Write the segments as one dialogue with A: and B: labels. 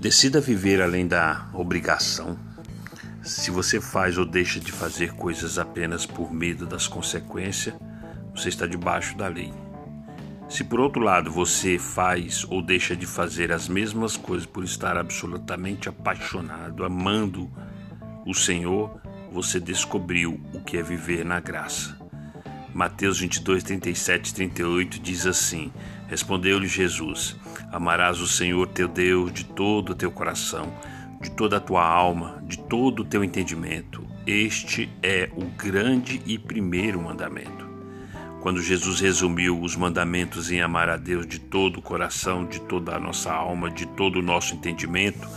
A: Decida viver além da obrigação. Se você faz ou deixa de fazer coisas apenas por medo das consequências, você está debaixo da lei. Se por outro lado você faz ou deixa de fazer as mesmas coisas por estar absolutamente apaixonado, amando o Senhor, você descobriu o que é viver na graça. Mateus 22, 37 e 38 diz assim: Respondeu-lhe Jesus: Amarás o Senhor teu Deus de todo o teu coração, de toda a tua alma, de todo o teu entendimento. Este é o grande e primeiro mandamento. Quando Jesus resumiu os mandamentos em amar a Deus de todo o coração, de toda a nossa alma, de todo o nosso entendimento,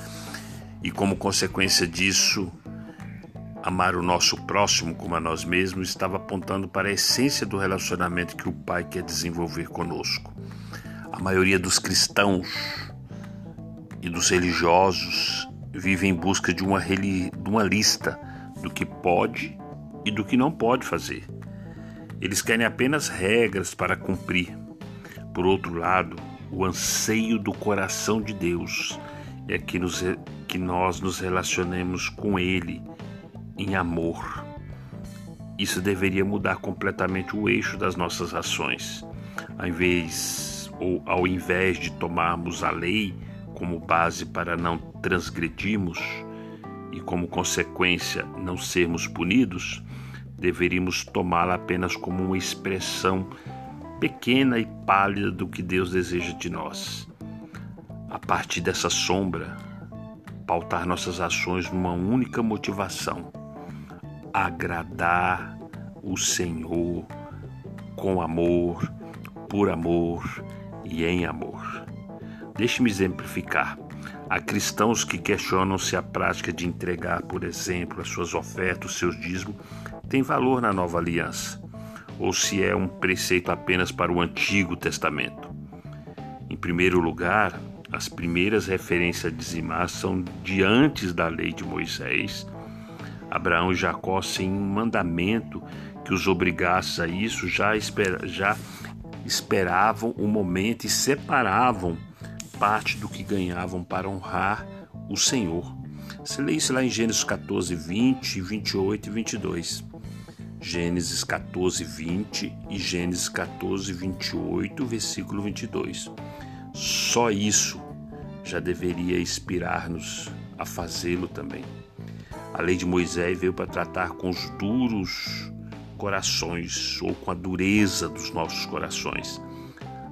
A: e como consequência disso, Amar o nosso próximo como a nós mesmos estava apontando para a essência do relacionamento que o Pai quer desenvolver conosco. Maioria dos cristãos e dos religiosos vive em busca de uma, de uma lista do que pode e do que não pode fazer. Eles querem apenas regras para cumprir. Por outro lado, o anseio do coração de Deus é que, nos, que nós nos relacionemos com Ele em amor. Isso deveria mudar completamente o eixo das nossas ações. Ao invés, ou ao invés de tomarmos a lei como base para não transgredirmos e como consequência não sermos punidos, deveríamos tomá-la apenas como uma expressão pequena e pálida do que Deus deseja de nós. A partir dessa sombra, pautar nossas ações numa única motivação agradar o Senhor com amor, por amor e em amor. Deixe-me exemplificar. Há cristãos que questionam se a prática de entregar, por exemplo, as suas ofertas, os seus dízimos, tem valor na nova aliança, ou se é um preceito apenas para o Antigo Testamento. Em primeiro lugar, as primeiras referências a dizimar são de antes da lei de Moisés Abraão e Jacó, sem um mandamento que os obrigasse a isso, já, esper, já esperavam o momento e separavam parte do que ganhavam para honrar o Senhor. Você lê isso lá em Gênesis 14, 20, 28 e 22. Gênesis 14, 20 e Gênesis 14, 28, versículo 22. Só isso já deveria inspirar-nos a fazê-lo também. A lei de Moisés veio para tratar com os duros corações ou com a dureza dos nossos corações.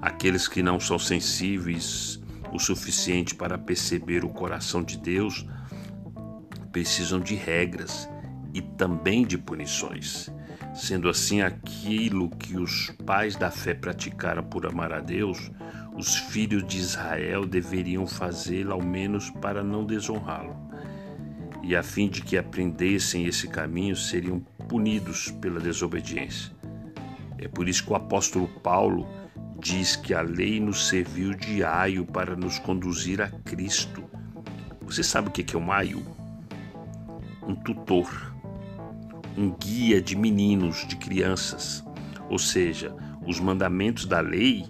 A: Aqueles que não são sensíveis o suficiente para perceber o coração de Deus precisam de regras e também de punições. Sendo assim, aquilo que os pais da fé praticaram por amar a Deus, os filhos de Israel deveriam fazê-lo ao menos para não desonrá-lo e a fim de que aprendessem esse caminho seriam punidos pela desobediência. É por isso que o apóstolo Paulo diz que a lei nos serviu de aio para nos conduzir a Cristo. Você sabe o que é um aio? Um tutor, um guia de meninos, de crianças. Ou seja, os mandamentos da lei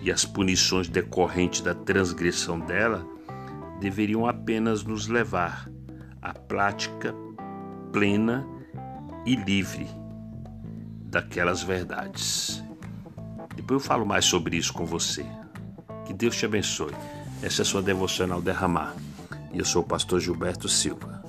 A: e as punições decorrentes da transgressão dela deveriam apenas nos levar a prática plena e livre daquelas verdades. Depois eu falo mais sobre isso com você. Que Deus te abençoe. Essa é a sua devocional derramar. E eu sou o pastor Gilberto Silva.